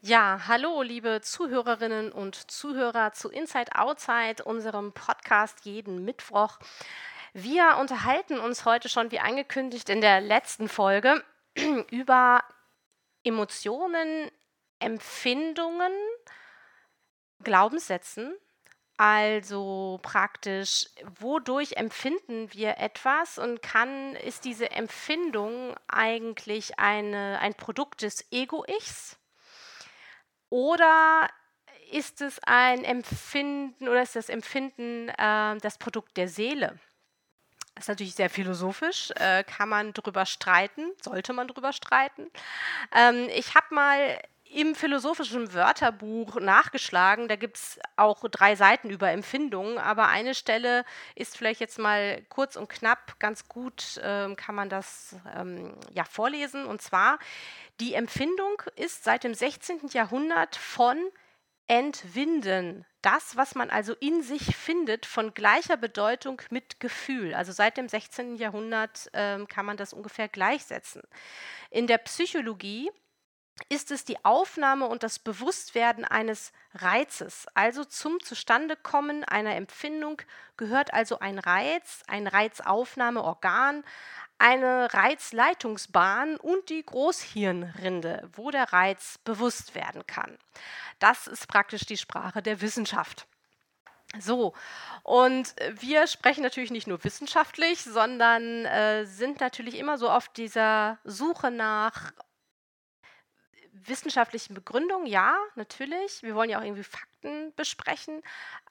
Ja, hallo, liebe Zuhörerinnen und Zuhörer zu Inside Outside, unserem Podcast jeden Mittwoch. Wir unterhalten uns heute schon, wie angekündigt in der letzten Folge, über Emotionen, Empfindungen, Glaubenssätzen. Also praktisch, wodurch empfinden wir etwas und kann, ist diese Empfindung eigentlich eine, ein Produkt des Ego-Ichs? Oder ist es ein Empfinden oder ist das Empfinden äh, das Produkt der Seele? Das ist natürlich sehr philosophisch, äh, kann man drüber streiten, sollte man drüber streiten. Ähm, ich habe mal im philosophischen Wörterbuch nachgeschlagen. Da gibt es auch drei Seiten über Empfindungen, aber eine Stelle ist vielleicht jetzt mal kurz und knapp, ganz gut ähm, kann man das ähm, ja vorlesen. Und zwar, die Empfindung ist seit dem 16. Jahrhundert von Entwinden. Das, was man also in sich findet, von gleicher Bedeutung mit Gefühl. Also seit dem 16. Jahrhundert ähm, kann man das ungefähr gleichsetzen. In der Psychologie ist es die Aufnahme und das Bewusstwerden eines Reizes. Also zum Zustandekommen einer Empfindung gehört also ein Reiz, ein Reizaufnahmeorgan, eine Reizleitungsbahn und die Großhirnrinde, wo der Reiz bewusst werden kann. Das ist praktisch die Sprache der Wissenschaft. So, und wir sprechen natürlich nicht nur wissenschaftlich, sondern äh, sind natürlich immer so auf dieser Suche nach wissenschaftlichen Begründungen, ja, natürlich. Wir wollen ja auch irgendwie Fakten besprechen.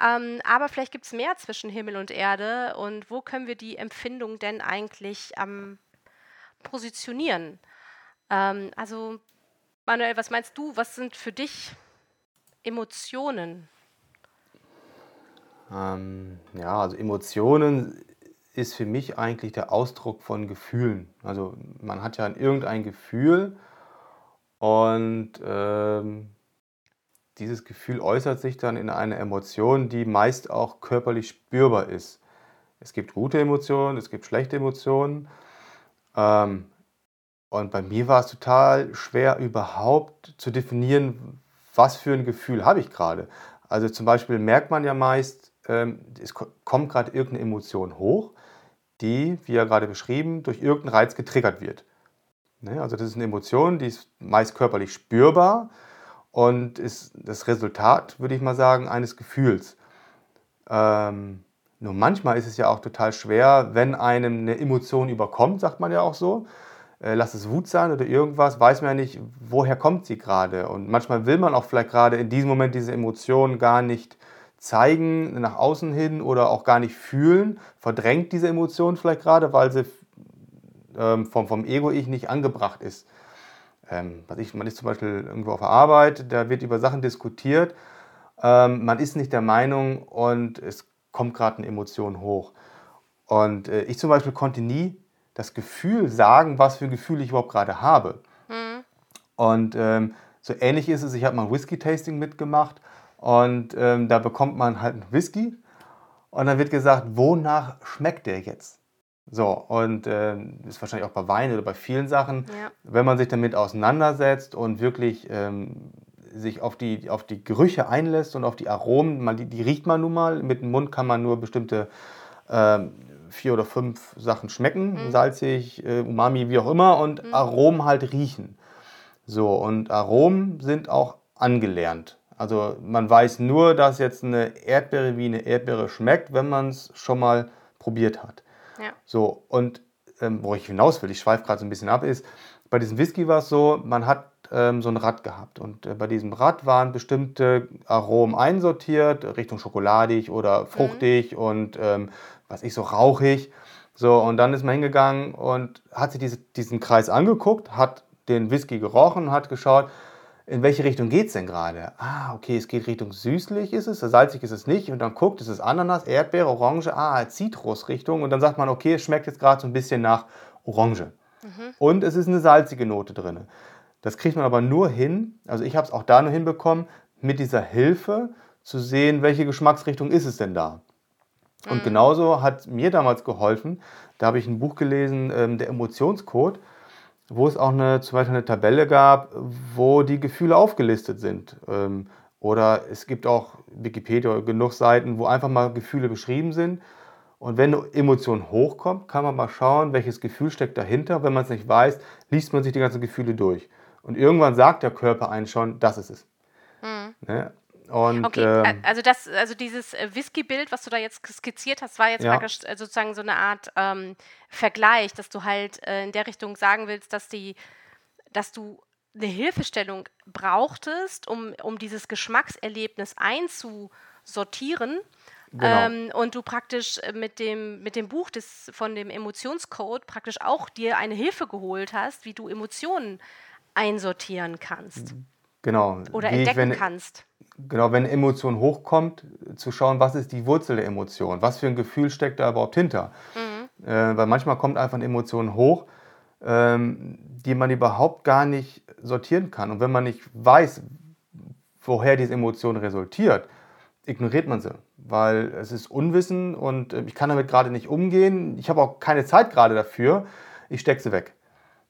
Ähm, aber vielleicht gibt es mehr zwischen Himmel und Erde. Und wo können wir die Empfindung denn eigentlich ähm, positionieren? Ähm, also, Manuel, was meinst du? Was sind für dich Emotionen? Ähm, ja, also Emotionen ist für mich eigentlich der Ausdruck von Gefühlen. Also man hat ja irgendein Gefühl und ähm, dieses Gefühl äußert sich dann in einer Emotion, die meist auch körperlich spürbar ist. Es gibt gute Emotionen, es gibt schlechte Emotionen. Ähm, und bei mir war es total schwer überhaupt zu definieren, was für ein Gefühl habe ich gerade. Also zum Beispiel merkt man ja meist, ähm, es kommt gerade irgendeine Emotion hoch, die, wie ja gerade beschrieben, durch irgendeinen Reiz getriggert wird. Ne? Also das ist eine Emotion, die ist meist körperlich spürbar und ist das Resultat, würde ich mal sagen, eines Gefühls. Ähm, nur manchmal ist es ja auch total schwer, wenn einem eine Emotion überkommt, sagt man ja auch so. Äh, lass es Wut sein oder irgendwas, weiß man ja nicht, woher kommt sie gerade. Und manchmal will man auch vielleicht gerade in diesem Moment diese Emotion gar nicht zeigen, nach außen hin oder auch gar nicht fühlen, verdrängt diese Emotion vielleicht gerade, weil sie ähm, vom, vom Ego-Ich nicht angebracht ist. Ähm, was ich, man ist zum Beispiel irgendwo auf der Arbeit, da wird über Sachen diskutiert, ähm, man ist nicht der Meinung und es kommt gerade eine Emotion hoch. Und äh, ich zum Beispiel konnte nie das Gefühl sagen, was für ein Gefühl ich überhaupt gerade habe. Mhm. Und ähm, so ähnlich ist es, ich habe mal ein Whisky-Tasting mitgemacht und ähm, da bekommt man halt einen Whisky und dann wird gesagt, wonach schmeckt der jetzt? So, und äh, ist wahrscheinlich auch bei Wein oder bei vielen Sachen, ja. wenn man sich damit auseinandersetzt und wirklich ähm, sich auf die, auf die Gerüche einlässt und auf die Aromen, man, die, die riecht man nun mal, mit dem Mund kann man nur bestimmte äh, vier oder fünf Sachen schmecken, mhm. salzig, äh, Umami, wie auch immer, und mhm. Aromen halt riechen. So, und Aromen sind auch angelernt. Also man weiß nur, dass jetzt eine Erdbeere wie eine Erdbeere schmeckt, wenn man es schon mal probiert hat. Ja. So, und ähm, wo ich hinaus will, ich schweife gerade so ein bisschen ab, ist, bei diesem Whisky war es so, man hat ähm, so ein Rad gehabt und äh, bei diesem Rad waren bestimmte Aromen einsortiert, Richtung schokoladig oder mhm. fruchtig mhm. und ähm, was ich so rauchig. So, und dann ist man hingegangen und hat sich diese, diesen Kreis angeguckt, hat den Whisky gerochen, hat geschaut, in welche Richtung geht es denn gerade? Ah, okay, es geht Richtung süßlich ist es, salzig ist es nicht. Und dann guckt, es ist Ananas, Erdbeere, Orange, ah, Zitrusrichtung. Und dann sagt man, okay, es schmeckt jetzt gerade so ein bisschen nach Orange. Mhm. Und es ist eine salzige Note drin. Das kriegt man aber nur hin, also ich habe es auch da nur hinbekommen, mit dieser Hilfe zu sehen, welche Geschmacksrichtung ist es denn da. Und mhm. genauso hat mir damals geholfen, da habe ich ein Buch gelesen, ähm, der Emotionscode. Wo es auch eine, zum Beispiel eine Tabelle gab, wo die Gefühle aufgelistet sind. Ähm, oder es gibt auch Wikipedia genug Seiten, wo einfach mal Gefühle beschrieben sind. Und wenn eine Emotion hochkommt, kann man mal schauen, welches Gefühl steckt dahinter. Wenn man es nicht weiß, liest man sich die ganzen Gefühle durch. Und irgendwann sagt der Körper einen schon, das ist es. Mhm. Ne? Und, okay, ähm, also das, also dieses äh, Whisky-Bild, was du da jetzt skizziert hast, war jetzt ja. praktisch äh, sozusagen so eine Art ähm, Vergleich, dass du halt äh, in der Richtung sagen willst, dass die, dass du eine Hilfestellung brauchtest, um, um dieses Geschmackserlebnis einzusortieren. Genau. Ähm, und du praktisch mit dem, mit dem Buch des, von dem Emotionscode praktisch auch dir eine Hilfe geholt hast, wie du Emotionen einsortieren kannst. Genau. Oder entdecken ich, wenn, kannst. Genau, wenn eine Emotion hochkommt, zu schauen, was ist die Wurzel der Emotion, was für ein Gefühl steckt da überhaupt hinter. Mhm. Äh, weil manchmal kommt einfach eine Emotion hoch, ähm, die man überhaupt gar nicht sortieren kann. Und wenn man nicht weiß, woher diese Emotion resultiert, ignoriert man sie, weil es ist Unwissen und äh, ich kann damit gerade nicht umgehen. Ich habe auch keine Zeit gerade dafür. Ich stecke sie weg.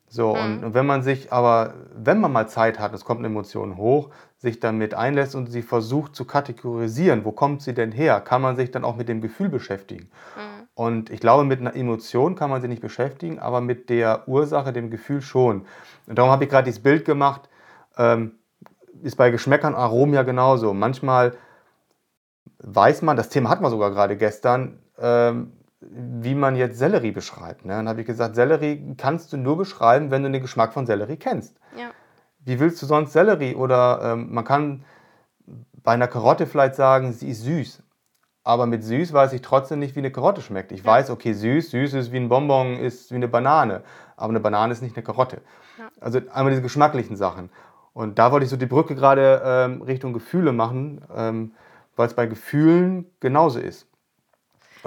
So, mhm. und, und, wenn man sich aber, wenn man mal Zeit hat, es kommt eine Emotion hoch, sich damit einlässt und sie versucht zu kategorisieren, wo kommt sie denn her, kann man sich dann auch mit dem Gefühl beschäftigen. Mhm. Und ich glaube, mit einer Emotion kann man sich nicht beschäftigen, aber mit der Ursache, dem Gefühl schon. Und darum habe ich gerade dieses Bild gemacht, ähm, ist bei Geschmäckern Aromen ja genauso. Manchmal weiß man, das Thema hatten wir sogar gerade gestern, ähm, wie man jetzt Sellerie beschreibt. Ne? Dann habe ich gesagt, Sellerie kannst du nur beschreiben, wenn du den Geschmack von Sellerie kennst. Ja. Wie willst du sonst Sellerie? Oder ähm, man kann bei einer Karotte vielleicht sagen, sie ist süß. Aber mit süß weiß ich trotzdem nicht, wie eine Karotte schmeckt. Ich ja. weiß, okay, süß, süß ist wie ein Bonbon, ist wie eine Banane. Aber eine Banane ist nicht eine Karotte. Ja. Also einmal diese geschmacklichen Sachen. Und da wollte ich so die Brücke gerade ähm, Richtung Gefühle machen, ähm, weil es bei Gefühlen genauso ist.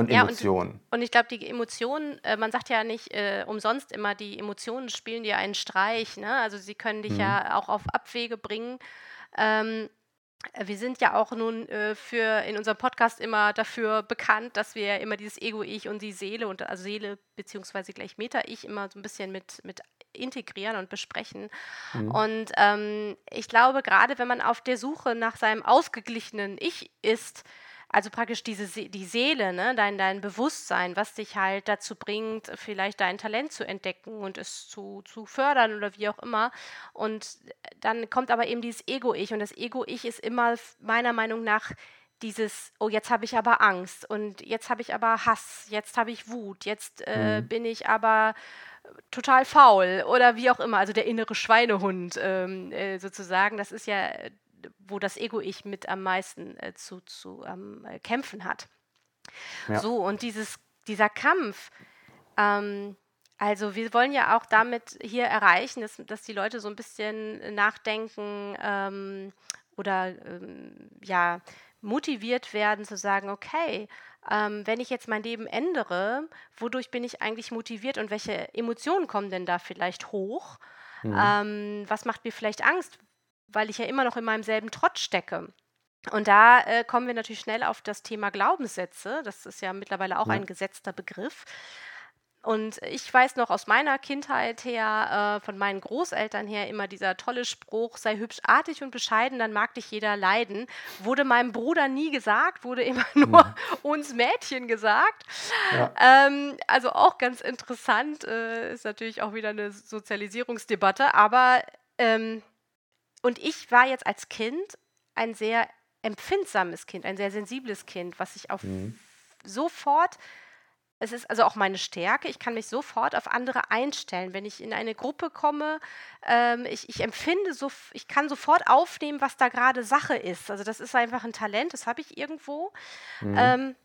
Und Emotionen. Ja, und, und, ich glaube, die Emotionen, äh, man sagt ja nicht äh, umsonst immer, die Emotionen spielen dir einen Streich. Ne? Also sie können dich mhm. ja auch auf Abwege bringen. Ähm, wir sind ja auch nun äh, für in unserem Podcast immer dafür bekannt, dass wir immer dieses Ego-Ich und die Seele und also Seele beziehungsweise gleich Meta-Ich immer so ein bisschen mit, mit integrieren und besprechen. Mhm. Und ähm, ich glaube, gerade wenn man auf der Suche nach seinem ausgeglichenen Ich ist, also praktisch diese die Seele, ne, dein, dein Bewusstsein, was dich halt dazu bringt, vielleicht dein Talent zu entdecken und es zu, zu fördern oder wie auch immer. Und dann kommt aber eben dieses Ego-Ich. Und das Ego-Ich ist immer meiner Meinung nach dieses, oh, jetzt habe ich aber Angst und jetzt habe ich aber Hass, jetzt habe ich Wut, jetzt äh, mhm. bin ich aber total faul oder wie auch immer, also der innere Schweinehund ähm, äh, sozusagen, das ist ja wo das Ego-Ich mit am meisten äh, zu, zu ähm, äh, kämpfen hat. Ja. So, und dieses, dieser Kampf, ähm, also wir wollen ja auch damit hier erreichen, dass, dass die Leute so ein bisschen nachdenken ähm, oder ähm, ja, motiviert werden zu sagen, okay, ähm, wenn ich jetzt mein Leben ändere, wodurch bin ich eigentlich motiviert und welche Emotionen kommen denn da vielleicht hoch? Mhm. Ähm, was macht mir vielleicht Angst? Weil ich ja immer noch in meinem selben Trott stecke. Und da äh, kommen wir natürlich schnell auf das Thema Glaubenssätze. Das ist ja mittlerweile auch ja. ein gesetzter Begriff. Und ich weiß noch aus meiner Kindheit her, äh, von meinen Großeltern her, immer dieser tolle Spruch, sei hübsch, artig und bescheiden, dann mag dich jeder leiden. Wurde meinem Bruder nie gesagt, wurde immer nur mhm. uns Mädchen gesagt. Ja. Ähm, also auch ganz interessant, äh, ist natürlich auch wieder eine Sozialisierungsdebatte, aber ähm, und ich war jetzt als Kind ein sehr empfindsames Kind, ein sehr sensibles Kind, was sich auf mhm. sofort, es ist also auch meine Stärke, ich kann mich sofort auf andere einstellen. Wenn ich in eine Gruppe komme, ähm, ich, ich empfinde so, ich kann sofort aufnehmen, was da gerade Sache ist. Also das ist einfach ein Talent, das habe ich irgendwo. Mhm. Ähm,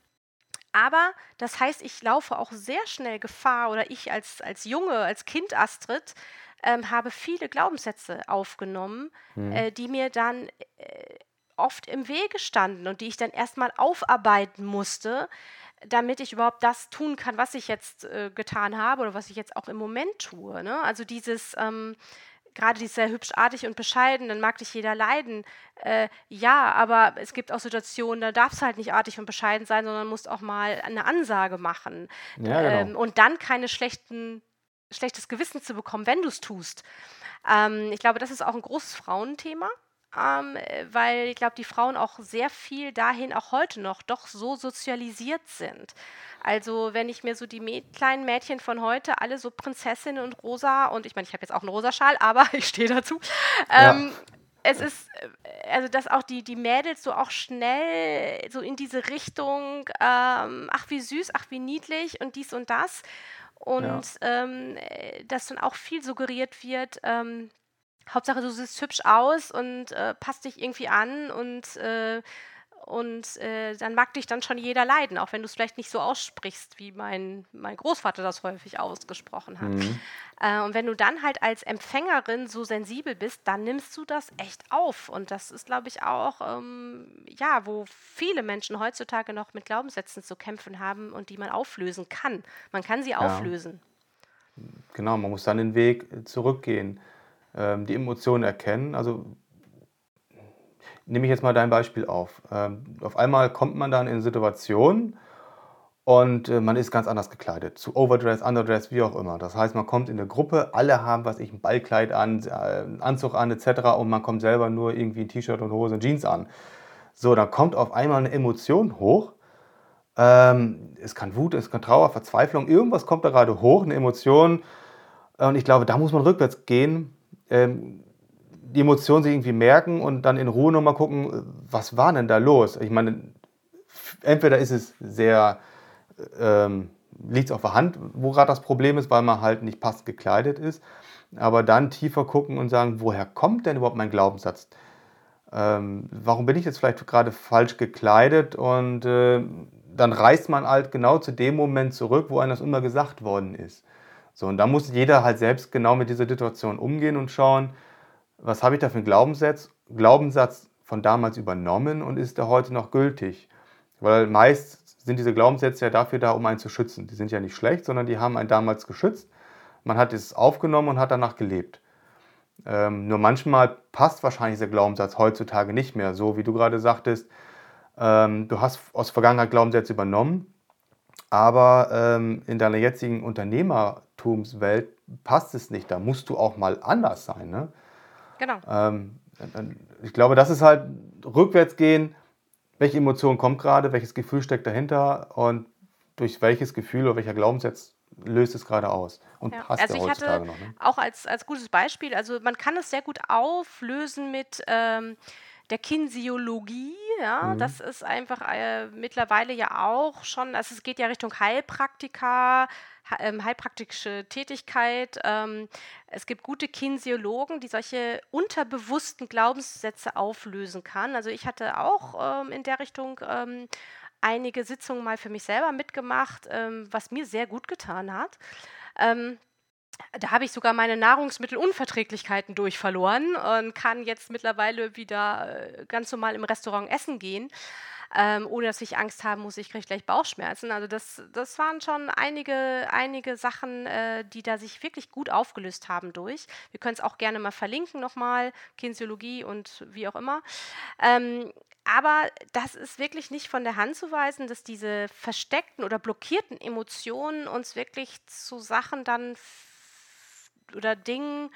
aber das heißt, ich laufe auch sehr schnell Gefahr oder ich als, als Junge, als Kind Astrid, ähm, habe viele Glaubenssätze aufgenommen, mhm. äh, die mir dann äh, oft im Wege standen und die ich dann erstmal aufarbeiten musste, damit ich überhaupt das tun kann, was ich jetzt äh, getan habe oder was ich jetzt auch im Moment tue. Ne? Also dieses, ähm, gerade dieses sehr hübschartig und bescheiden, dann mag dich jeder leiden. Äh, ja, aber es gibt auch Situationen, da darfst du halt nicht artig und bescheiden sein, sondern musst auch mal eine Ansage machen. Ja, genau. ähm, und dann keine schlechten schlechtes Gewissen zu bekommen, wenn du es tust. Ähm, ich glaube, das ist auch ein großes Frauenthema. Ähm, weil ich glaube, die Frauen auch sehr viel dahin auch heute noch doch so sozialisiert sind. Also wenn ich mir so die Mä kleinen Mädchen von heute, alle so Prinzessinnen und rosa, und ich meine, ich habe jetzt auch einen rosa Schal, aber ich stehe dazu. Ähm, ja es ist, also dass auch die, die Mädels so auch schnell so in diese Richtung, ähm, ach wie süß, ach wie niedlich und dies und das. Und ja. ähm, äh, dass dann auch viel suggeriert wird, ähm, Hauptsache du siehst hübsch aus und äh, passt dich irgendwie an und äh, und äh, dann mag dich dann schon jeder leiden, auch wenn du es vielleicht nicht so aussprichst, wie mein, mein Großvater das häufig ausgesprochen hat. Mhm. Äh, und wenn du dann halt als Empfängerin so sensibel bist, dann nimmst du das echt auf. Und das ist, glaube ich, auch, ähm, ja, wo viele Menschen heutzutage noch mit Glaubenssätzen zu kämpfen haben und die man auflösen kann. Man kann sie ja. auflösen. Genau, man muss dann den Weg zurückgehen, ähm, die Emotionen erkennen. Also nehme ich jetzt mal dein Beispiel auf. Ähm, auf einmal kommt man dann in Situationen und äh, man ist ganz anders gekleidet. Zu Overdress, Underdress, wie auch immer. Das heißt, man kommt in eine Gruppe, alle haben, was ich, ein Ballkleid an, äh, einen Anzug an, etc. Und man kommt selber nur irgendwie ein T-Shirt und Hose und Jeans an. So, dann kommt auf einmal eine Emotion hoch. Ähm, es kann Wut, es kann Trauer, Verzweiflung, irgendwas kommt da gerade hoch, eine Emotion. Und ich glaube, da muss man rückwärts gehen. Die Emotionen sich irgendwie merken und dann in Ruhe nochmal gucken, was war denn da los? Ich meine, entweder ist es sehr, ähm, liegt es auf der Hand, wo gerade das Problem ist, weil man halt nicht passend gekleidet ist, aber dann tiefer gucken und sagen, woher kommt denn überhaupt mein Glaubenssatz? Ähm, warum bin ich jetzt vielleicht gerade falsch gekleidet? Und äh, dann reist man halt genau zu dem Moment zurück, wo einem das immer gesagt worden ist. So, und da muss jeder halt selbst genau mit dieser Situation umgehen und schauen, was habe ich da für einen Glaubenssatz, Glaubenssatz von damals übernommen und ist der heute noch gültig? Weil meist sind diese Glaubenssätze ja dafür da, um einen zu schützen. Die sind ja nicht schlecht, sondern die haben einen damals geschützt. Man hat es aufgenommen und hat danach gelebt. Ähm, nur manchmal passt wahrscheinlich dieser Glaubenssatz heutzutage nicht mehr, so wie du gerade sagtest. Ähm, du hast aus Vergangenheit Glaubenssätze übernommen, aber ähm, in deiner jetzigen Unternehmertumswelt passt es nicht. Da musst du auch mal anders sein. Ne? Genau. Ähm, ich glaube, das ist halt rückwärts gehen. Welche Emotion kommt gerade? Welches Gefühl steckt dahinter? Und durch welches Gefühl oder welcher Glaubenssatz löst es gerade aus und ja. passt also ja heutzutage noch. Ne? Auch als, als gutes Beispiel, also man kann es sehr gut auflösen mit ähm, der Kinesiologie, ja, mhm. das ist einfach äh, mittlerweile ja auch schon, also es geht ja Richtung Heilpraktika, ähm, heilpraktische Tätigkeit. Ähm, es gibt gute Kinesiologen, die solche unterbewussten Glaubenssätze auflösen kann. Also ich hatte auch ähm, in der Richtung einige Sitzungen mal für mich selber mitgemacht, was mir sehr gut getan hat. Da habe ich sogar meine Nahrungsmittelunverträglichkeiten durch verloren und kann jetzt mittlerweile wieder äh, ganz normal im Restaurant essen gehen ähm, ohne dass ich Angst haben muss, ich kriege gleich Bauchschmerzen. Also das, das waren schon einige, einige Sachen, äh, die da sich wirklich gut aufgelöst haben durch. Wir können es auch gerne mal verlinken nochmal, Kinesiologie und wie auch immer. Ähm, aber das ist wirklich nicht von der Hand zu weisen, dass diese versteckten oder blockierten Emotionen uns wirklich zu Sachen dann oder Dingen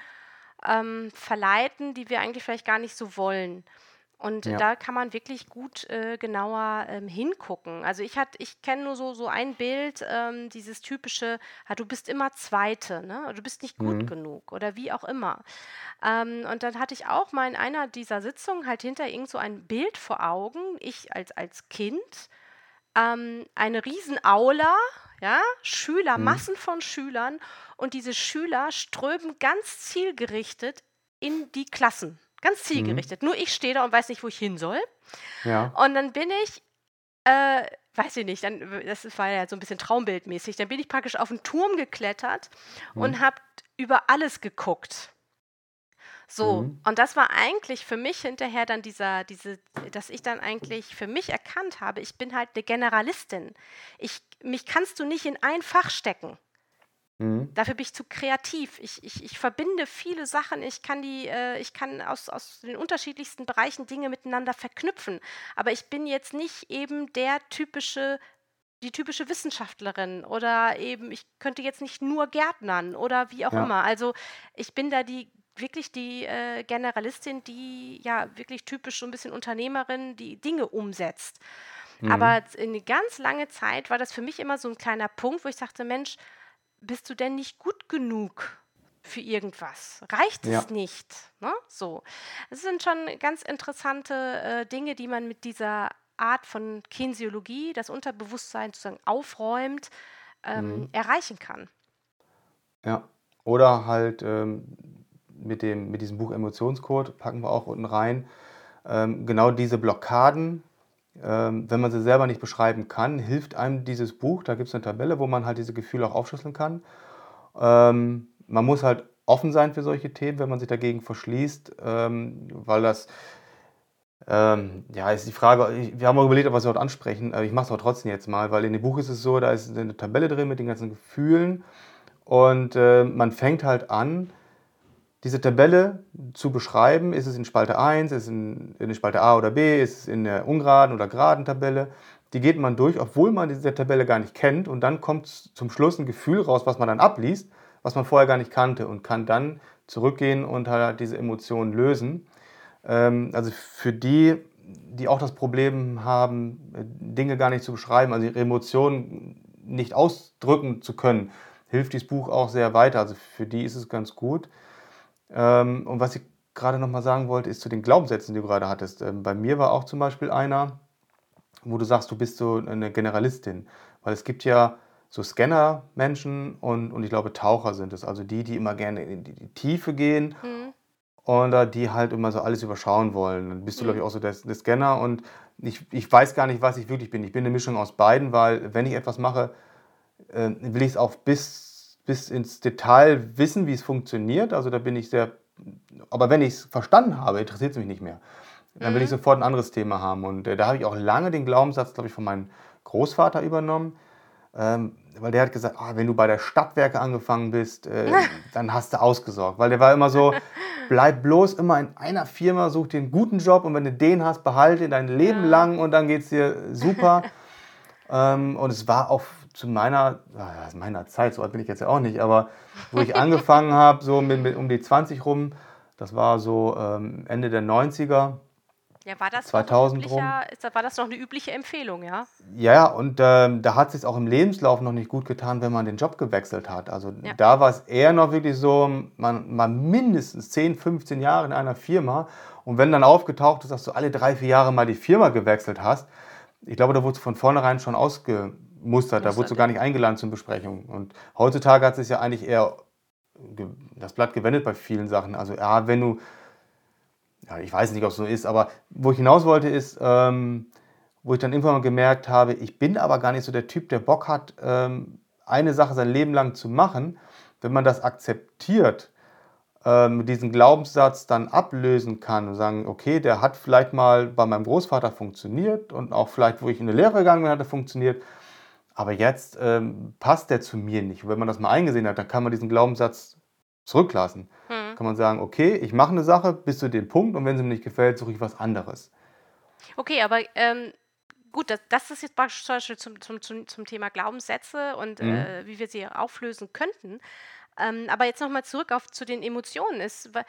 ähm, verleiten, die wir eigentlich vielleicht gar nicht so wollen. Und Ja. da kann man wirklich gut äh, genauer ähm, hingucken. Also ich ich kenne nur so, so ein Bild, ähm, dieses typische, ah, du bist immer Zweite, ne? Du bist nicht gut Mhm. genug oder wie auch immer. Ähm, und dann hatte ich auch mal in einer dieser Sitzungen halt hinter irgend so ein Bild vor Augen, ich als, als Kind, ähm, eine Riesenaula, ja, Schüler, Mhm. Massen von Schülern und diese Schüler strömen ganz zielgerichtet in die Klassen. Ganz mhm. zielgerichtet. Mhm. Nur ich stehe da und weiß nicht, wo ich hin soll. Ja. Und dann bin ich, äh, weiß ich nicht, dann, das war ja so ein bisschen traumbildmäßig, dann bin ich praktisch auf einen Turm geklettert mhm. und habe über alles geguckt. So, mhm. und das war eigentlich für mich hinterher dann dieser, diese, dass ich dann eigentlich für mich erkannt habe, ich bin halt eine Generalistin. Ich, mich kannst du nicht in ein Fach stecken. Mhm. Dafür bin ich zu kreativ. Ich, ich, ich verbinde viele Sachen. Ich kann die, äh, ich kann aus, aus den unterschiedlichsten Bereichen Dinge miteinander verknüpfen. Aber ich bin jetzt nicht eben der typische die typische Wissenschaftlerin oder eben, ich könnte jetzt nicht nur Gärtnern oder wie auch Ja. immer. Also ich bin da die wirklich die äh, Generalistin, die ja wirklich typisch so ein bisschen Unternehmerin, die Dinge umsetzt. Mhm. Aber eine ganz lange Zeit war das für mich immer so ein kleiner Punkt, wo ich sagte, Mensch, bist du denn nicht gut genug für irgendwas? Reicht Ja. es nicht? Ne? So. Es sind schon ganz interessante äh, Dinge, die man mit dieser Art von Kinesiologie, das Unterbewusstsein sozusagen aufräumt, ähm, Mhm. erreichen kann. Ja. Oder halt ähm, mit dem, mit diesem Buch Emotionscode, packen wir auch unten rein, ähm, genau diese Blockaden, ähm, wenn man sie selber nicht beschreiben kann, hilft einem dieses Buch. Da gibt es eine Tabelle, wo man halt diese Gefühle auch aufschlüsseln kann. Ähm, man muss halt offen sein für solche Themen, wenn man sich dagegen verschließt, ähm, weil das, ähm, ja, ist die Frage, wir haben auch überlegt, ob wir es dort ansprechen, aber ich mache es aber trotzdem jetzt mal, weil in dem Buch ist es so, da ist eine Tabelle drin mit den ganzen Gefühlen und äh, man fängt halt an, diese Tabelle zu beschreiben. Ist es in Spalte 1, ist es in, in Spalte A oder B, ist es in der ungeraden oder geraden Tabelle. Die geht man durch, obwohl man diese Tabelle gar nicht kennt und dann kommt zum Schluss ein Gefühl raus, was man dann abliest, was man vorher gar nicht kannte und kann dann zurückgehen und halt diese Emotionen lösen. Ähm, also für die, die auch das Problem haben, äh, Dinge gar nicht zu beschreiben, also ihre Emotionen nicht ausdrücken zu können, hilft dieses Buch auch sehr weiter. Also für die ist es ganz gut. Ähm, und was ich gerade noch mal sagen wollte, ist zu den Glaubenssätzen, die du gerade hattest. Ähm, bei mir war auch zum Beispiel einer, wo du sagst, du bist so eine Generalistin. Weil es gibt ja so Scanner-Menschen und, und ich glaube Taucher sind es. Also die, die immer gerne in die, die Tiefe gehen Mhm. oder die halt immer so alles überschauen wollen. Dann bist du, glaube ich, Mhm. auch so der, der Scanner und ich, ich weiß gar nicht, was ich wirklich bin. Ich bin eine Mischung aus beiden, weil wenn ich etwas mache, äh, will ich es auch bis, bis ins Detail wissen, wie es funktioniert. Also da bin ich sehr, aber wenn ich es verstanden habe, interessiert es mich nicht mehr. Dann will ich Mhm. sofort ein anderes Thema haben. Und äh, da habe ich auch lange den Glaubenssatz, glaube ich, von meinem Großvater übernommen. Ähm, weil der hat gesagt, ah, wenn du bei der Stadtwerke angefangen bist, äh, dann hast du ausgesorgt. Weil der war immer so, bleib bloß immer in einer Firma, such dir einen guten Job und wenn du den hast, behalte ihn dein Leben Ja. lang und dann geht es dir super. ähm, und es war auch zu meiner, ah, meiner Zeit, so alt bin ich jetzt ja auch nicht, aber wo ich angefangen habe, so mit, mit um die 20 rum, das war so ähm, Ende der 90er, Ja, war das noch 2000 ein rum. war das noch eine übliche Empfehlung, ja? Ja, ja, und ähm, da hat es sich auch im Lebenslauf noch nicht gut getan, wenn man den Job gewechselt hat. Also Ja. da war es eher noch wirklich so, man, man mindestens 10, 15 Jahre in einer Firma und wenn dann aufgetaucht ist, dass du alle drei, vier Jahre mal die Firma gewechselt hast, ich glaube, da wurdest du von vornherein schon ausgemustert, da wurdest du Mustert, gar nicht eingeladen zur Besprechung. Und heutzutage hat es sich ja eigentlich eher das Blatt gewendet bei vielen Sachen. Also ja, wenn du ja, ich weiß nicht, ob es so ist, aber wo ich hinaus wollte, ist, ähm, wo ich dann irgendwann mal gemerkt habe, ich bin aber gar nicht so der Typ, der Bock hat, ähm, eine Sache sein Leben lang zu machen. Wenn man das akzeptiert, ähm, diesen Glaubenssatz dann ablösen kann und sagen, okay, der hat vielleicht mal bei meinem Großvater funktioniert und auch vielleicht, wo ich in eine Lehre gegangen bin, hat er funktioniert. Aber jetzt ähm, passt der zu mir nicht. Und wenn man das mal eingesehen hat, dann kann man diesen Glaubenssatz zurücklassen Hm. kann man sagen, okay, ich mache eine Sache bis zu dem Punkt und wenn sie mir nicht gefällt, suche ich was anderes. Okay, aber ähm, gut, das, das ist jetzt praktisch zum Beispiel zum, zum, zum, zum Thema Glaubenssätze und Mhm. äh, wie wir sie auflösen könnten. Ähm, aber jetzt nochmal zurück auf zu den Emotionen. Ist, äh,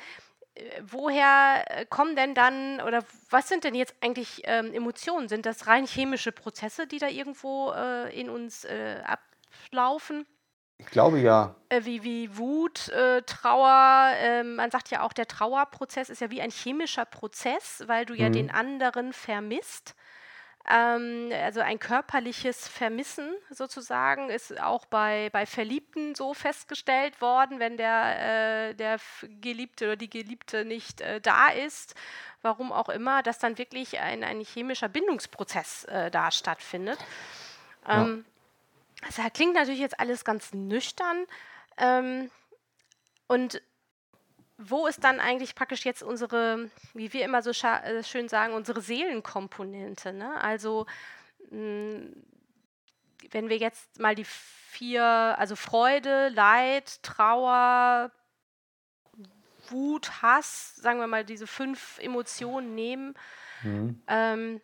woher äh, kommen denn dann oder was sind denn jetzt eigentlich ähm, Emotionen? Sind das rein chemische Prozesse, die da irgendwo äh, in uns äh, ablaufen? Ich glaube ja. Äh, wie, wie Wut, äh, Trauer. ähm, man sagt ja auch, der Trauerprozess ist ja wie ein chemischer Prozess, weil du ja den Mhm. anderen vermisst. Ähm, also ein körperliches Vermissen sozusagen ist auch bei, bei Verliebten so festgestellt worden, wenn der, äh, der Geliebte oder die Geliebte nicht äh, da ist, warum auch immer, dass dann wirklich ein, ein chemischer Bindungsprozess äh, da stattfindet. Ja. Ähm, das klingt natürlich jetzt alles ganz nüchtern. Ähm, und wo ist dann eigentlich praktisch jetzt unsere, wie wir immer so äh, schön sagen, unsere Seelenkomponente? Ne? Also, mh, wenn wir jetzt mal die vier, also Freude, Leid, Trauer, Wut, Hass, sagen wir mal, diese fünf Emotionen nehmen, Mhm. ähm,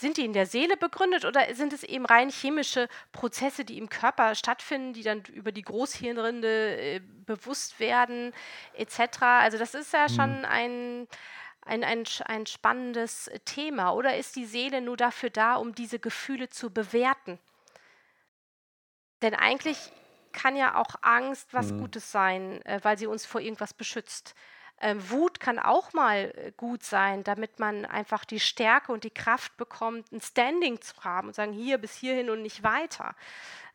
sind die in der Seele begründet oder sind es eben rein chemische Prozesse, die im Körper stattfinden, die dann über die Großhirnrinde äh, bewusst werden, etc.? Also das ist ja mhm. schon ein, ein, ein, ein spannendes Thema. Oder ist die Seele nur dafür da, um diese Gefühle zu bewerten? Denn eigentlich kann ja auch Angst was mhm. Gutes sein, äh, weil sie uns vor irgendwas beschützt. Ähm, Wut kann auch mal äh, gut sein, damit man einfach die Stärke und die Kraft bekommt, ein Standing zu haben und sagen, hier bis hierhin und nicht weiter.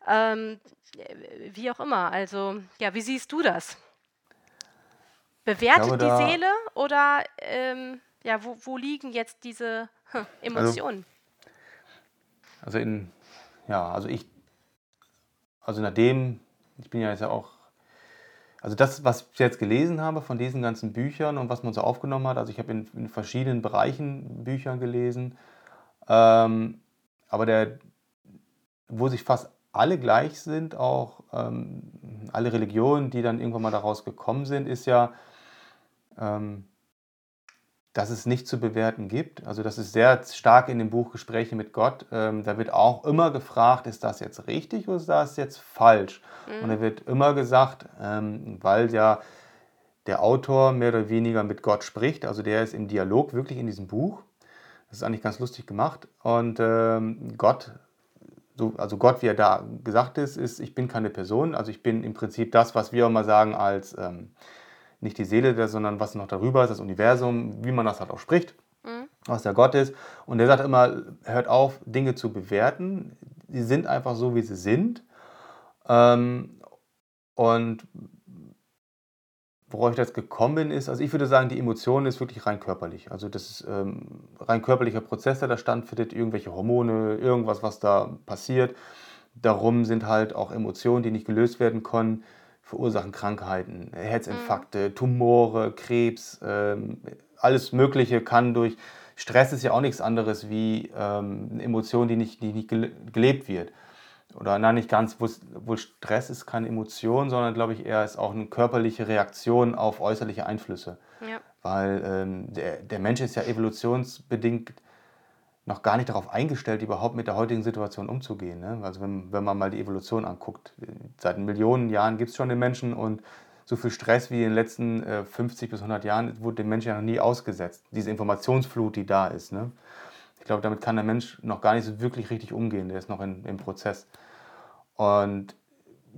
Ähm, äh, wie auch immer. Also, ja, wie siehst du das? Bewertet die Seele oder ähm, ja, wo, wo, liegen jetzt diese hm, Emotionen? Also, also, in, ja, also ich, also nachdem, ich bin ja jetzt ja auch also das, was ich jetzt gelesen habe von diesen ganzen Büchern und was man so aufgenommen hat, also ich habe in, in verschiedenen Bereichen Bücher gelesen, ähm, aber der, wo sich fast alle gleich sind, auch ähm, alle Religionen, die dann irgendwann mal daraus gekommen sind, ist ja, ähm, dass es nicht zu bewerten gibt. Also das ist sehr stark in dem Buch Gespräche mit Gott. Ähm, da wird auch immer gefragt, ist das jetzt richtig oder ist das jetzt falsch? Mhm. Und da wird immer gesagt, ähm, weil ja der Autor mehr oder weniger mit Gott spricht, also der ist im Dialog wirklich in diesem Buch. Das ist eigentlich ganz lustig gemacht. Und ähm, Gott, so, also Gott, wie er da gesagt ist, ist, ich bin keine Person, also ich bin im Prinzip das, was wir immer sagen als ähm, nicht die Seele, sondern was noch darüber ist, das Universum, wie man das halt auch spricht, mhm. was der Gott ist. Und der sagt immer, hört auf, Dinge zu bewerten. Sie sind einfach so, wie sie sind. Ähm, und worauf ich jetzt gekommen bin, ist, also ich würde sagen, die Emotion ist wirklich rein körperlich. Also das ist ähm, rein körperlicher Prozess, der da stattfindet, irgendwelche Hormone, irgendwas, was da passiert. Darum sind halt auch Emotionen, die nicht gelöst werden können, verursachen Krankheiten, Herzinfarkte, mhm. Tumore, Krebs, ähm, alles Mögliche kann durch Stress ist ja auch nichts anderes wie ähm, eine Emotion, die nicht, die nicht gelebt wird. Oder nein, nicht ganz, wohl Stress ist keine Emotion, sondern glaube ich eher ist auch eine körperliche Reaktion auf äußerliche Einflüsse. Ja. Weil ähm, der, der Mensch ist ja evolutionsbedingt noch gar nicht darauf eingestellt, überhaupt mit der heutigen Situation umzugehen. Ne? Also wenn, wenn man mal die Evolution anguckt, seit Millionen Jahren gibt es schon den Menschen und so viel Stress wie in den letzten äh, 50 bis 100 Jahren wurde dem Menschen ja noch nie ausgesetzt. Diese Informationsflut, die da ist. Ne? Ich glaube, damit kann der Mensch noch gar nicht so wirklich richtig umgehen. Der ist noch in, im Prozess. Und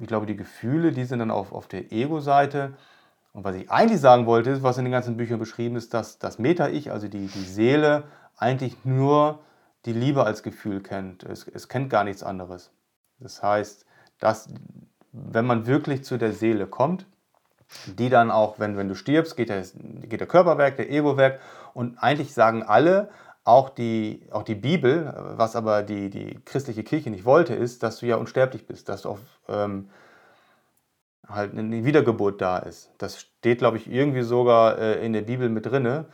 ich glaube, die Gefühle, die sind dann auf, auf der Ego-Seite. Und was ich eigentlich sagen wollte, ist, was in den ganzen Büchern beschrieben ist, dass das Meta-Ich, also die, die Seele, eigentlich nur die Liebe als Gefühl kennt. Es, es kennt gar nichts anderes. Das heißt, dass, wenn man wirklich zu der Seele kommt, die dann auch, wenn, wenn du stirbst, geht der, geht der Körper weg, der Ego weg. Und eigentlich sagen alle, auch die, auch die Bibel, was aber die, die christliche Kirche nicht wollte, ist, dass du ja unsterblich bist, dass du auf, ähm, halt eine Wiedergeburt da ist. Das steht, glaube ich, irgendwie sogar äh, in der Bibel mit drinne.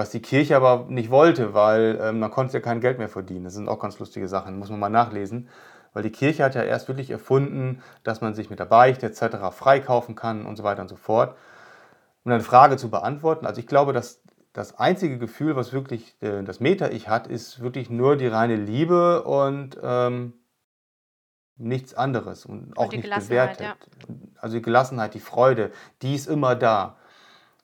Was die Kirche aber nicht wollte, weil ähm, man konnte ja kein Geld mehr verdienen. Das sind auch ganz lustige Sachen, muss man mal nachlesen. Weil die Kirche hat ja erst wirklich erfunden, dass man sich mit der Beichte etc. freikaufen kann und so weiter und so fort. Um eine Frage zu beantworten, also ich glaube, dass das einzige Gefühl, was wirklich äh, das Meta-Ich hat, ist wirklich nur die reine Liebe und ähm, nichts anderes und auch und nicht bewertet. Ja. Also die Gelassenheit, die Freude, die ist immer da.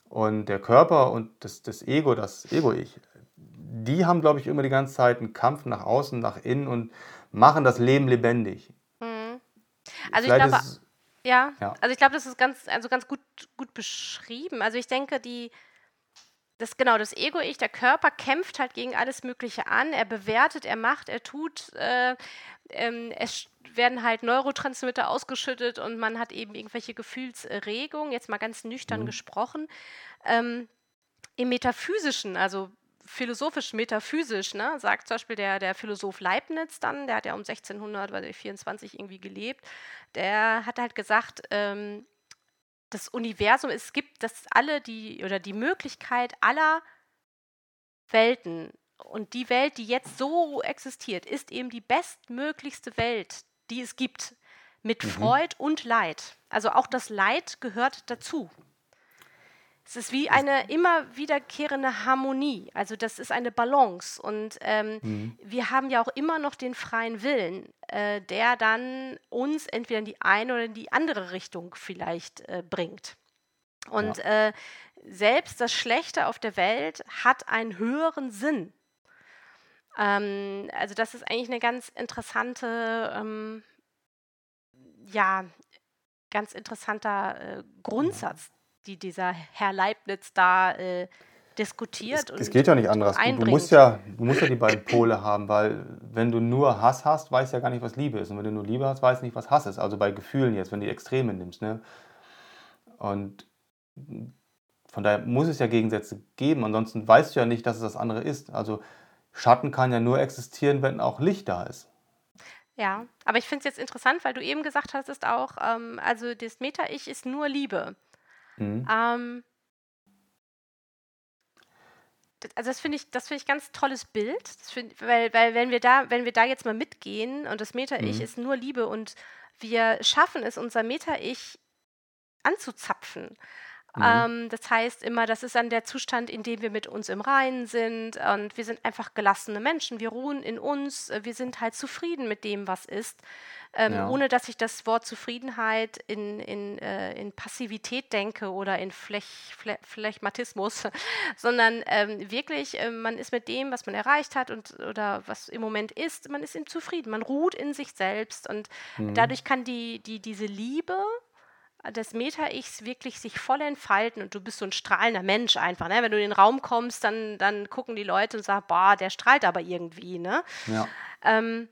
Und der Körper und das, das Ego, das Ego-Ich, die haben, glaube ich, immer die ganze Zeit einen Kampf nach außen, nach innen und machen das Leben lebendig. Mhm. Also Vielleicht ich glaube, ja, ja, also ich glaube, das ist ganz, also ganz gut, gut beschrieben. Also ich denke, die, das genau, das Ego-Ich, der Körper kämpft halt gegen alles Mögliche an. Er bewertet, er macht, er tut. Äh, ähm, es werden halt Neurotransmitter ausgeschüttet und man hat eben irgendwelche Gefühlsregungen, jetzt mal ganz nüchtern mhm. gesprochen. Ähm, Im Metaphysischen, also philosophisch, metaphysisch, ne, sagt zum Beispiel der, der Philosoph Leibniz dann, der hat ja um 1624 irgendwie gelebt, der hat halt gesagt, ähm, das Universum, es gibt das alle die oder die Möglichkeit aller Welten und die Welt, die jetzt so existiert, ist eben die bestmöglichste Welt, die es gibt, mit mhm. Freud und Leid. Also auch das Leid gehört dazu. Es ist wie eine immer wiederkehrende Harmonie. Also das ist eine Balance. Und ähm, mhm. wir haben ja auch immer noch den freien Willen, äh, der dann uns entweder in die eine oder in die andere Richtung vielleicht äh, bringt. Und ja. äh, selbst das Schlechte auf der Welt hat einen höheren Sinn. Ähm, also das ist eigentlich eine ganz interessante, ähm, ja, ganz interessanter äh, Grundsatz, die dieser Herr Leibniz da äh, diskutiert. Es, es geht ja nicht anders. Du, du, musst ja, du musst ja die beiden Pole haben, weil wenn du nur Hass hast, weißt ja gar nicht, was Liebe ist. Und wenn du nur Liebe hast, weißt du nicht, was Hass ist. Also bei Gefühlen jetzt, wenn du die Extreme nimmst. Ne? Und von daher muss es ja Gegensätze geben. Ansonsten weißt du ja nicht, dass es das andere ist. Also Schatten kann ja nur existieren, wenn auch Licht da ist. Ja, aber ich finde es jetzt interessant, weil du eben gesagt hast, ist auch, ähm, also das Meta-Ich ist nur Liebe. Mhm. Ähm, also das finde ich, das finde ich ganz tolles Bild, find, weil, weil wenn wir da, wenn wir da jetzt mal mitgehen und das Meta-Ich mhm. ist nur Liebe und wir schaffen es, unser Meta-Ich anzuzapfen, Mhm. Ähm, das heißt immer, das ist dann der Zustand, in dem wir mit uns im Reinen sind und wir sind einfach gelassene Menschen. Wir ruhen in uns, wir sind halt zufrieden mit dem, was ist, ähm, ja. ohne dass ich das Wort Zufriedenheit in, in, äh, in Passivität denke oder in Flech, Flech, Phlegmatismus, sondern ähm, wirklich, äh, man ist mit dem, was man erreicht hat und oder was im Moment ist, man ist ihm zufrieden, man ruht in sich selbst und mhm. dadurch kann die, die, diese Liebe, des Meta-Ichs wirklich sich voll entfalten und du bist so ein strahlender Mensch einfach. Ne? Wenn du in den Raum kommst, dann, dann gucken die Leute und sagen, boah, der strahlt aber irgendwie. Ne? Ja. Ähm,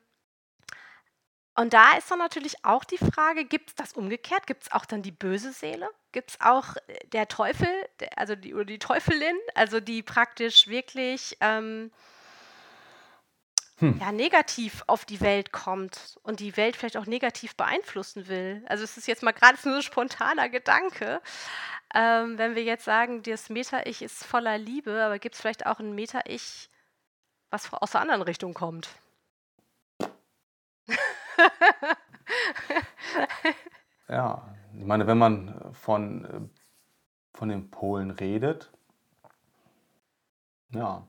und da ist dann natürlich auch die Frage, gibt es das umgekehrt? Gibt es auch dann die böse Seele? Gibt es auch äh, der Teufel, also die, oder die Teufelin, also die praktisch wirklich ähm, hm. ja, negativ auf die Welt kommt und die Welt vielleicht auch negativ beeinflussen will. Also es ist jetzt mal gerade so ein spontaner Gedanke. Ähm, wenn wir jetzt sagen, das Meta-Ich ist voller Liebe, aber gibt es vielleicht auch ein Meta-Ich, was aus der anderen Richtung kommt? ja, ich meine, wenn man von, äh, von den Polen redet, ja,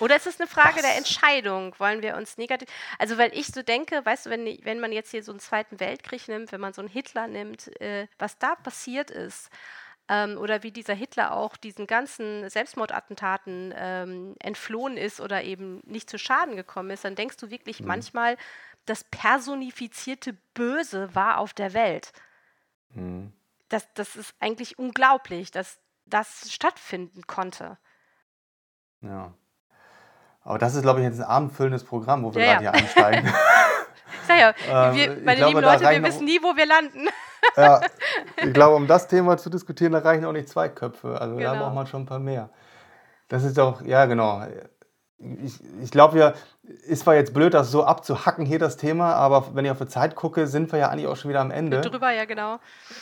oder ist es eine Frage das. der Entscheidung? Wollen wir uns negativ. Also, weil ich so denke, weißt du, wenn, wenn man jetzt hier so einen Zweiten Weltkrieg nimmt, wenn man so einen Hitler nimmt, äh, was da passiert ist, ähm, oder wie dieser Hitler auch diesen ganzen Selbstmordattentaten ähm, entflohen ist oder eben nicht zu Schaden gekommen ist, dann denkst du wirklich mhm. manchmal, das personifizierte Böse war auf der Welt. Mhm. Das, das ist eigentlich unglaublich, dass das stattfinden konnte. Ja. Aber das ist, glaube ich, jetzt ein abendfüllendes Programm, wo wir ja, gerade hier einsteigen. Sag ja, ähm, wir, meine glaube, lieben Leute, wir wissen nie, wo wir landen. ja, ich glaube, um das Thema zu diskutieren, da reichen auch nicht zwei Köpfe. Also genau. da braucht man schon ein paar mehr. Das ist doch, ja genau ich, ich glaube ja, ist zwar jetzt blöd, das so abzuhacken hier das Thema, aber wenn ich auf die Zeit gucke, sind wir ja eigentlich auch schon wieder am Ende. Drüber, ja, genau.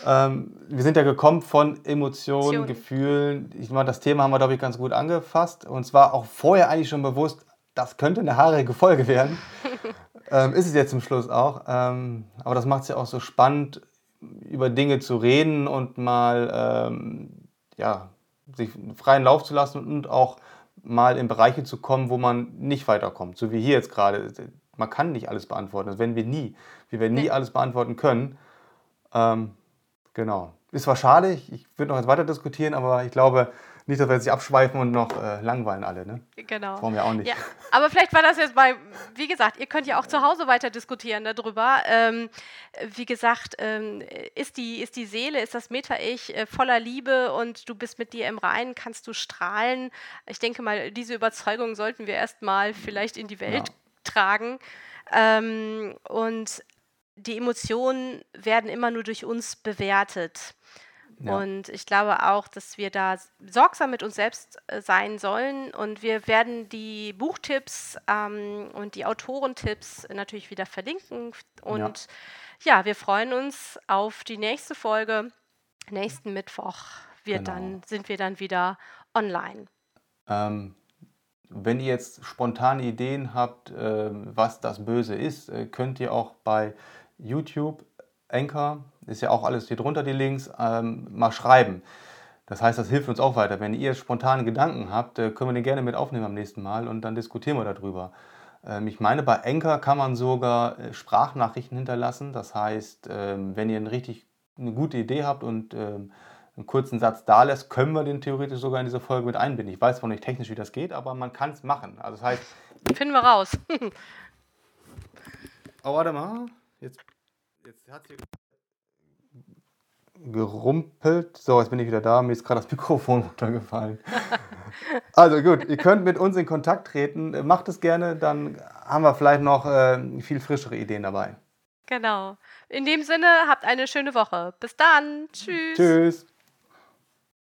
Ähm, wir sind ja gekommen von Emotionen, Emotionen. Gefühlen. Ich meine, das Thema haben wir, glaube ich, ganz gut angefasst. Und zwar auch vorher eigentlich schon bewusst, das könnte eine haarige Folge werden. ähm, ist es jetzt zum Schluss auch. Ähm, aber das macht es ja auch so spannend, über Dinge zu reden und mal ähm, ja, sich freien Lauf zu lassen und auch mal in Bereiche zu kommen, wo man nicht weiterkommt. So wie hier jetzt gerade. Man kann nicht alles beantworten. Das werden wir nie. Wir werden nie nee. alles beantworten können. Ähm, genau. Ist zwar schade, ich, ich würde noch jetzt weiter diskutieren, aber ich glaube, nicht, dass wir jetzt abschweifen und noch äh, langweilen alle, ne? Genau. Wollen wir auch nicht. Ja, aber vielleicht war das jetzt bei, wie gesagt, ihr könnt ja auch zu Hause weiter diskutieren darüber. Ähm, wie gesagt, ähm, ist, die, ist die Seele, ist das Meta-Ich äh, voller Liebe und du bist mit dir im Reinen, kannst du strahlen. Ich denke mal, diese Überzeugung sollten wir erstmal vielleicht in die Welt ja. tragen. Ähm, und die Emotionen werden immer nur durch uns bewertet. Ja. Und ich glaube auch, dass wir da sorgsam mit uns selbst äh, sein sollen. Und wir werden die Buchtipps ähm, und die Autorentipps natürlich wieder verlinken. Und ja. ja. wir freuen uns auf die nächste Folge. Nächsten Mittwoch wir genau. dann, sind wir dann wieder online. Ähm, wenn ihr jetzt spontane Ideen habt, äh, was das Böse ist, äh, könnt ihr auch bei YouTube Anchor, ist ja auch alles hier drunter, die Links, ähm, mal schreiben. Das heißt, das hilft uns auch weiter. Wenn ihr spontane Gedanken habt, äh, können wir den gerne mit aufnehmen am nächsten Mal und dann diskutieren wir darüber. Ähm, ich meine, bei Enker kann man sogar äh, Sprachnachrichten hinterlassen. Das heißt, ähm, wenn ihr eine richtig eine gute Idee habt und ähm, einen kurzen Satz da lässt, können wir den theoretisch sogar in diese Folge mit einbinden. Ich weiß zwar nicht technisch, wie das geht, aber man kann es machen. Also das heißt. Finden wir raus. oh, warte mal. Jetzt, jetzt hat hier gerumpelt. So, jetzt bin ich wieder da. Mir ist gerade das Mikrofon runtergefallen. also gut, ihr könnt mit uns in Kontakt treten. Macht es gerne, dann haben wir vielleicht noch äh, viel frischere Ideen dabei. Genau. In dem Sinne, habt eine schöne Woche. Bis dann. Tschüss. Tschüss.